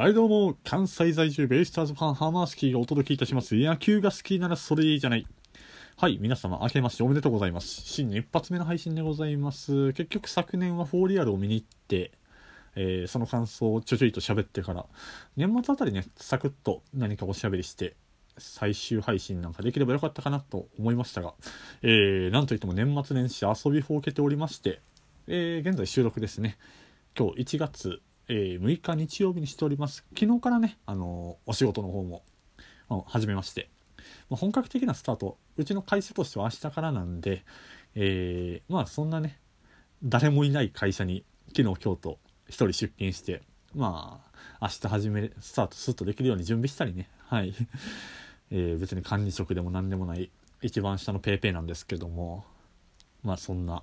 はいどうも、関西在住ベイスターズファンハマースキーがお届けいたします。野球が好きならそれいいじゃない。はい、皆様、明けましておめでとうございます。新年一発目の配信でございます。結局昨年はフォーリアルを見に行って、えーその感想をちょちょいと喋ってから、年末あたりね、サクッと何かおしゃべりして、最終配信なんかできればよかったかなと思いましたが、えーなんといっても年末年始遊びほうけておりまして、えー現在収録ですね。今日1月、えー6日日曜日にしております。昨日からね、あのーお仕事の方も、始めまして、まあ、本格的なスタート、うちの会社としては明日からなんで、えーまあそんなね、誰もいない会社に昨日今日と一人出勤して、まあ明日始め、スタートスッとできるように準備したりね、はい。えー別に管理職でも何でもない一番下のペーペーなんですけども。まあそんな。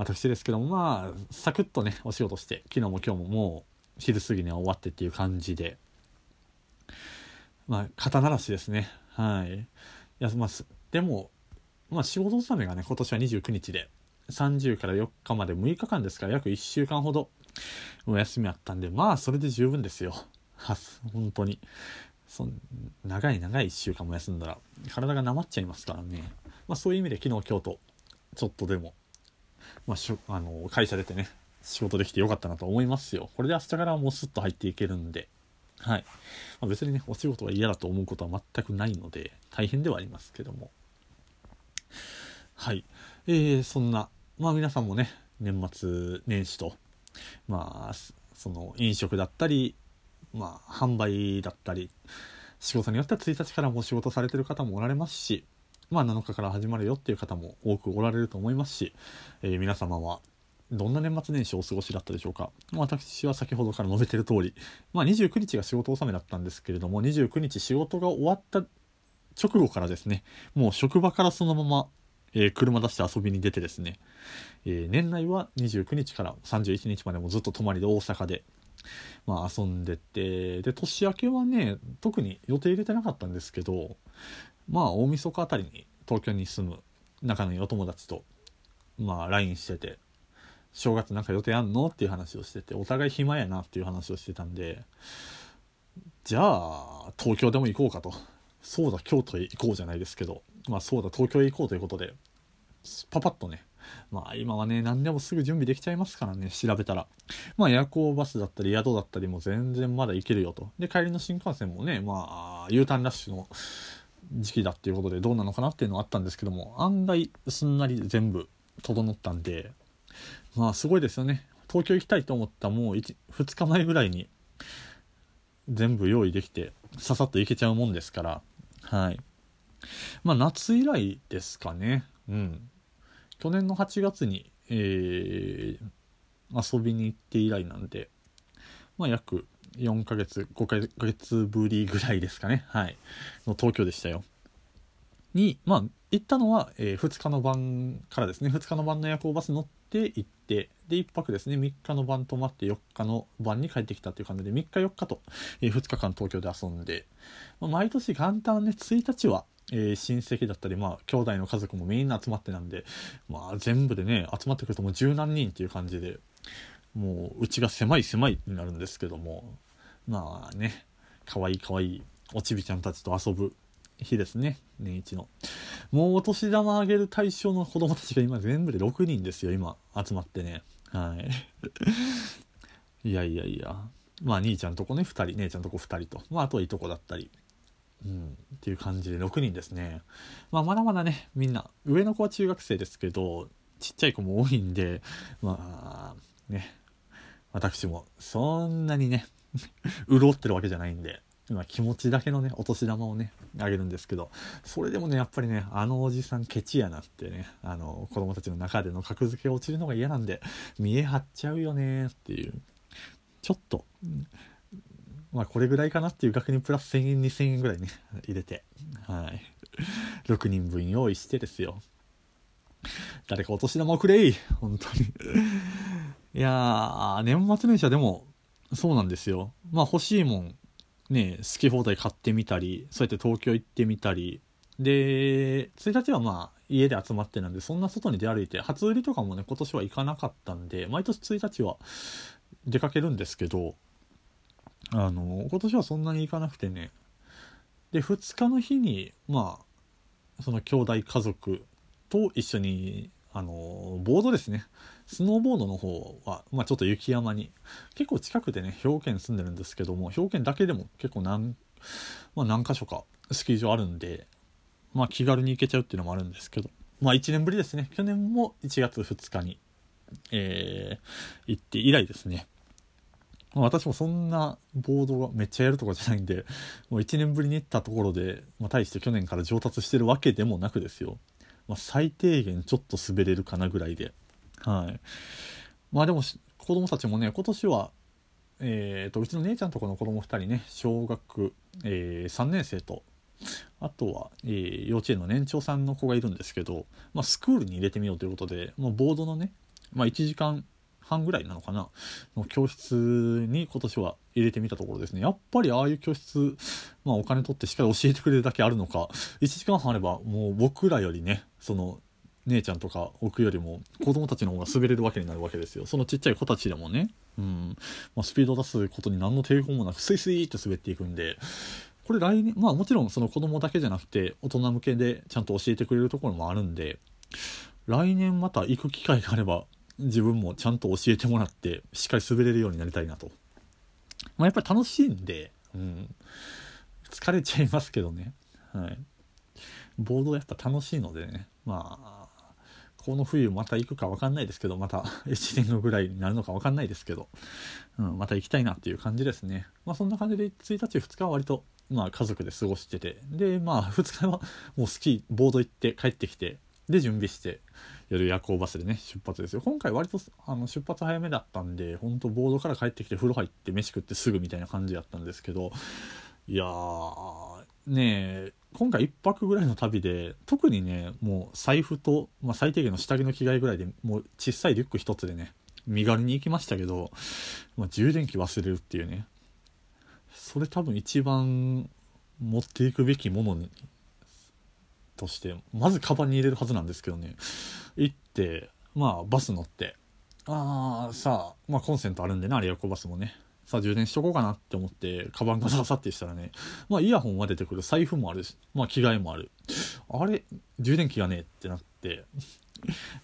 私ですけどもまあサクッとねお仕事して昨日も今日ももう昼過ぎには終わってっていう感じで。まあ肩慣らしですね。はい。いやますでもまあ仕事納めがね今年は29日で30から4日まで6日間ですから約1週間ほどお休みあったんでまあそれで十分ですよ。は本当に。そ長い長い1週間も休んだら体がなまっちゃいますからね、まあ、そういう意味で昨日今日とちょっとでも、まあ、しょあの会社出てね仕事できてよかったなと思いますよ。これで明日からもうスッと入っていけるんで。はい、まあ、別にねお仕事が嫌だと思うことは全くないので大変ではありますけども。はい。えー、そんなまあ皆さんもね年末年始とまあその飲食だったりまあ、販売だったり仕事によっては1日からも仕事されてる方もおられますし、まあ、7日から始まるよっていう方も多くおられると思いますし、えー皆様はどんな年末年始をお過ごしだったでしょうか、私は先ほどから述べてる通り、まあ、29日が仕事納めだったんですけれども29日仕事が終わった直後からですねもう職場からそのまま、えー車出して遊びに出てですね、えー年内は29日から31日までもずっと泊まりで大阪でまあ遊んでてで年明けはね特に予定入れてなかったんですけどまあ大晦日あたりに東京に住む仲のいいお友達とまあ LINE してて正月なんか予定あんのっていう話をしててお互い暇やなっていう話をしてたんでじゃあ東京でも行こうかと。そうだ京都へ行こうじゃないですけどまあそうだ東京へ行こうということでパパッとねまあ今はね何でもすぐ準備できちゃいますからね調べたら。まあ夜行バスだったり宿だったりも全然まだ行けるよと。で帰りの新幹線もねまあ U ターンラッシュの時期だっていうことでどうなのかなっていうのはあったんですけども案外すんなり全部整ったんでまあすごいですよね。東京行きたいと思ったもう2日前ぐらいに全部用意できてささっと行けちゃうもんですからはい。まあ夏以来ですかね。うん。去年の8月に、えー遊びに行って以来なんで、まあ、約4ヶ月5ヶ月ぶりぐらいですかね。はい。の東京でしたよ。にまあ行ったのは、え2日の晩からですね。2日の晩の夜行バス乗って行ってで1泊ですね。3日の晩泊まって4日の晩に帰ってきたっていう感じで3日4日と、え2日間東京で遊んで、まあ、毎年元旦ね1日はえー親戚だったり、まあ、兄弟の家族もみんな集まってなんで、まあ、全部でね集まってくるともう十何人っていう感じで。もううちが狭い狭いになるんですけども。まあね可愛い可愛いおちびちゃんたちと遊ぶ日ですね。年一の。もうお年玉あげる対象の子供たちが今全部で6人ですよ今集まってね。はい。いやいやいや。まあ兄ちゃんとこね2人。姉ちゃんとこ2人と。まああとはいとこだったり。うん、っていう感じで6人ですね、まあ、まだまだねみんな上の子は中学生ですけどちっちゃい子も多いんでまあね。私もそんなにね 潤ってるわけじゃないんで今気持ちだけのねお年玉をねあげるんですけどそれでもねやっぱりねあのおじさんケチやなってねあの子供たちの中での格付け落ちるのが嫌なんで見え張っちゃうよねっていう。ちょっとまあこれぐらいかなっていう額にプラス1000円2000円ぐらいね入れてはい。6人分用意してですよ。誰かお年玉をくれい本当に。いや年末年始はでもそうなんですよ。まあ欲しいもんね好き放題買ってみたりそうやって東京行ってみたり。で1日はまあ家で集まってなんでそんな外に出歩いて初売りとかもね今年は行かなかったんで毎年1日は出かけるんですけどあの今年はそんなに行かなくてね。で2日の日にまあその兄弟家族と一緒にあのボードですね。スノーボードの方は、まあ、ちょっと雪山に結構近くでね兵庫県住んでるんですけども兵庫県だけでも結構何,、まあ、何箇所かスキー場あるんで、まあ、気軽に行けちゃうっていうのもあるんですけどまあ1年ぶりですね。去年も1月2日に、えー、行って以来ですね。私もそんなボードがめっちゃやるとかじゃないんで、もう1年ぶりに行ったところで、まあ、大して去年から上達してるわけでもなくですよ。まあ、最低限ちょっと滑れるかなぐらいで。はい。まあでも、子供たちもね、今年は、えーと、うちの姉ちゃんとこの子供2人ね、小学、えー、3年生と、あとは、えー、幼稚園の年長さんの子がいるんですけど、まあ、スクールに入れてみようということで、まあ、ボードのね、まあ、1時間半ぐらいなのかな？の教室に今年は入れてみたところですね。やっぱりああいう教室、まあ、お金取ってしっかり教えてくれるだけあるのか。1時間半あればもう僕らよりねその姉ちゃんとか置くよりも子供たちの方が滑れるわけになるわけですよ。そのちっちゃい子たちでもね、うん。まあ、スピードを出すことに何の抵抗もなくスイスイって滑っていくんで。これ来年まあもちろんその子供だけじゃなくて大人向けでちゃんと教えてくれるところもあるんで。来年また行く機会があれば自分もちゃんと教えてもらってしっかり滑れるようになりたいなと、まあ、やっぱり楽しいんで、うん、疲れちゃいますけどね、はい、ボードやっぱ楽しいのでね。まあこの冬また行くか分かんないですけどまた 1年後ぐらいになるのか分かんないですけど、うん、また行きたいなっていう感じですね。まあそんな感じで1日2日は割とまあ家族で過ごしてて。でまあ2日はもうスキーボード行って帰ってきてで準備して。夜夜行バスでね出発ですよ。今回割とあの出発早めだったんでほんとボードから帰ってきて風呂入って飯食ってすぐみたいな感じやったんですけどいやーねえ今回1泊ぐらいの旅で特にねもう財布と、まあ、最低限の下着の着替えぐらいでもう小さいリュック1つでね身軽に行きましたけど、まあ、充電器忘れるっていうね。それ多分一番持っていくべきものにとしてまずカバンに入れるはずなんですけどね。行ってまあバス乗ってああさあまあコンセントあるんでなあれ横バスもね。さあ充電しとこうかなって思ってカバンがささってしたらねまあイヤホンは出てくる。財布もあるしまあ着替えもある。あれ充電器がねえってなって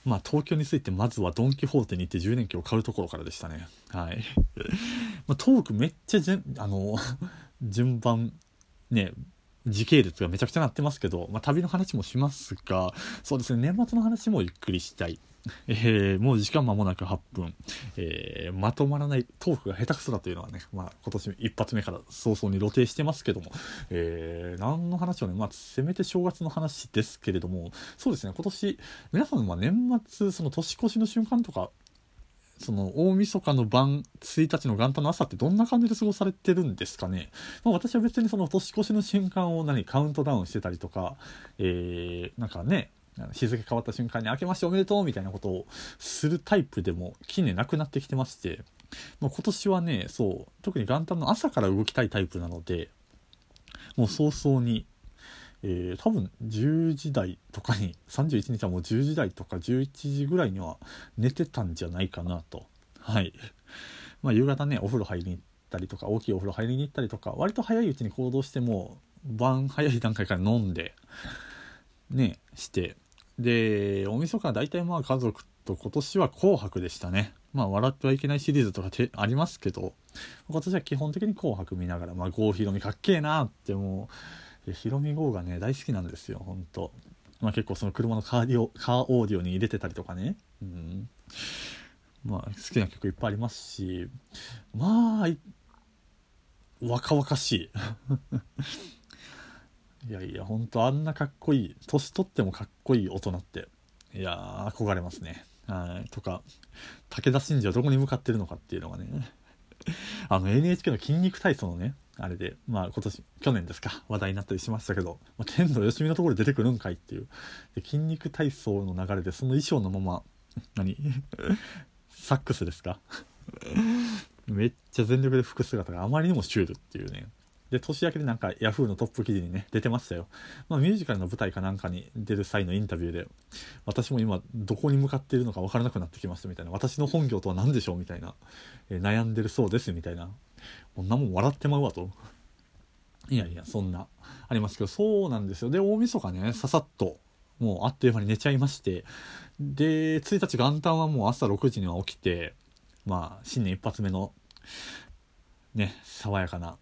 まあ東京に着いてまずはドン・キホーテに行って充電器を買うところからでしたね。はい。まあトークめっちゃじあの 順番ね時系列がめちゃくちゃなってますけど、まあ、旅の話もしますが、そうですね、年末の話もゆっくりしたい。えー、もう時間間もなく8分、えー、まとまらないトークが下手くそだというのはね、まあ、今年一発目から早々に露呈してますけども、えー、何の話をね、まあ、せめて正月の話ですけれども、そうですね、今年、皆さんは年末、その年越しの瞬間とか、その大晦日の晩1日の元旦の朝ってどんな感じで過ごされてるんですかね、まあ、私は別にその年越しの瞬間を何カウントダウンしてたりとか、えー、なんかね日付変わった瞬間に明けましておめでとうみたいなことをするタイプでも近年なくなってきてまして、まあ、今年はねそう特に元旦の朝から動きたいタイプなのでもう早々にえー、多分10時台とかに 31日はもう10時台とか11時ぐらいには寝てたんじゃないかなと。はい。まあ夕方ねお風呂入りに行ったりとか大きいお風呂入りに行ったりとか割と早いうちに行動しても晩早い段階から飲んでねして。で大晦日は大体まあ家族と今年は紅白でしたね。まあ笑ってはいけないシリーズとかてありますけど今年は基本的に紅白見ながらまあ郷ひろみかっけえなってもうヒロミ号がね大好きなんですよ本当。まあ結構その車のカーディオカーオーディオに入れてたりとかね。うん。まあ好きな曲いっぱいありますし。まあ若々しい。いやいやほんとあんなかっこいい年取ってもかっこいい大人って。いや憧れますね。はい。とか武田真治はどこに向かってるのかっていうのがね。あの NHK の筋肉体操のねあれで、まあ今年、去年ですか、話題になったりしましたけど、まあ、天童よしみのところで出てくるんかいっていう。で筋肉体操の流れで、その衣装のまま、何？サックスですか？めっちゃ全力で吹く姿があまりにもシュールっていうね。で、年明けでなんか Yahoo のトップ記事にね、出てましたよ。まあミュージカルの舞台かなんかに出る際のインタビューで、私も今どこに向かっているのか分からなくなってきましたみたいな、私の本業とは何でしょうみたいな、えー、悩んでるそうですみたいなこんなもん笑ってまうわと。いやいや、そんな、ありますけど、そうなんですよ。で、大晦日ね、ささっと、もうあっという間に寝ちゃいまして、で、1日元旦はもう朝6時には起きて、まあ、新年一発目の、ね、爽やかな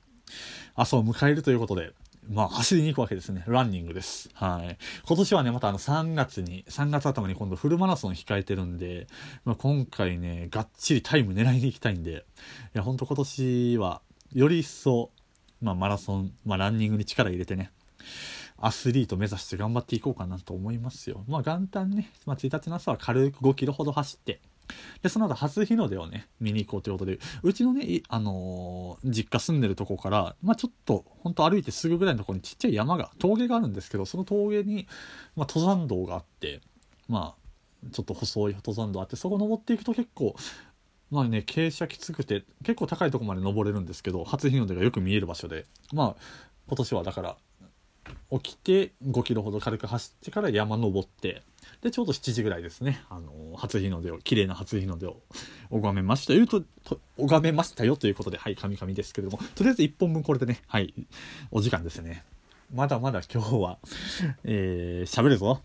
朝を迎えるということで、まあ、走りに行くわけですね。ランニングです。はい。今年はね、またあの3月に、3月頭に今度フルマラソン控えてるんで、まあ、今回ね、がっちりタイム狙いに行きたいんで、いや、ほんと今年は、より一層、まあ、マラソン、まあ、ランニングに力入れてね、アスリート目指して頑張っていこうかなと思いますよ。まあ、元旦ね、まあ、1日の朝は軽く5キロほど走って、で、その後初日の出をね、見に行こうということで、うちのね、あのー、実家住んでるとこから、まあちょっと、ほんと歩いてすぐぐらいのところにちっちゃい山が、峠があるんですけど、その峠に、まあ登山道があって、まあ、ちょっと細い登山道あって、そこ登っていくと結構、まあね、傾斜きつくて、結構高いとこまで登れるんですけど、初日の出がよく見える場所で、まあ、今年はだから、起きて5キロほど軽く走ってから山登って、で、ちょうど7時ぐらいですね、あの、初日の出を、綺麗な初日の出を拝めましたよと、と拝めましたよということで、はい、神々ですけれども、とりあえず1本分これでね、はい、お時間ですね。まだまだ今日は、えー、喋るぞ。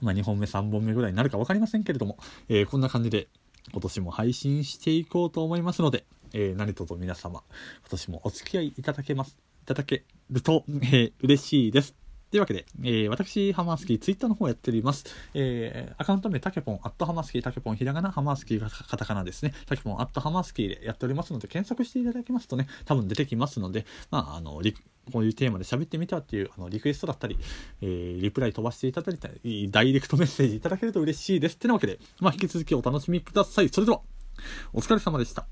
まあ、2本目、3本目ぐらいになるか分かりませんけれども、えー、こんな感じで、今年も配信していこうと思いますので、えー、何卒皆様、今年もお付き合いいただけます、いただけると、えー、嬉しいです。というわけで、えー、私、ハマースキー、ツイッターの方やっております。えー、アカウント名、タケポン、アットハマースキー、タケポン、ひらがな、ハマースキーがカタカナですね。タケポン、アットハマースキーでやっておりますので、検索していただきますとね、多分出てきますので、まあ、あの、こういうテーマで喋ってみたっていうあのリクエストだったり、えー、リプライ飛ばしていただいたり、ダイレクトメッセージいただけると嬉しいです。ってなわけで、まあ、引き続きお楽しみください。それでは、お疲れ様でした。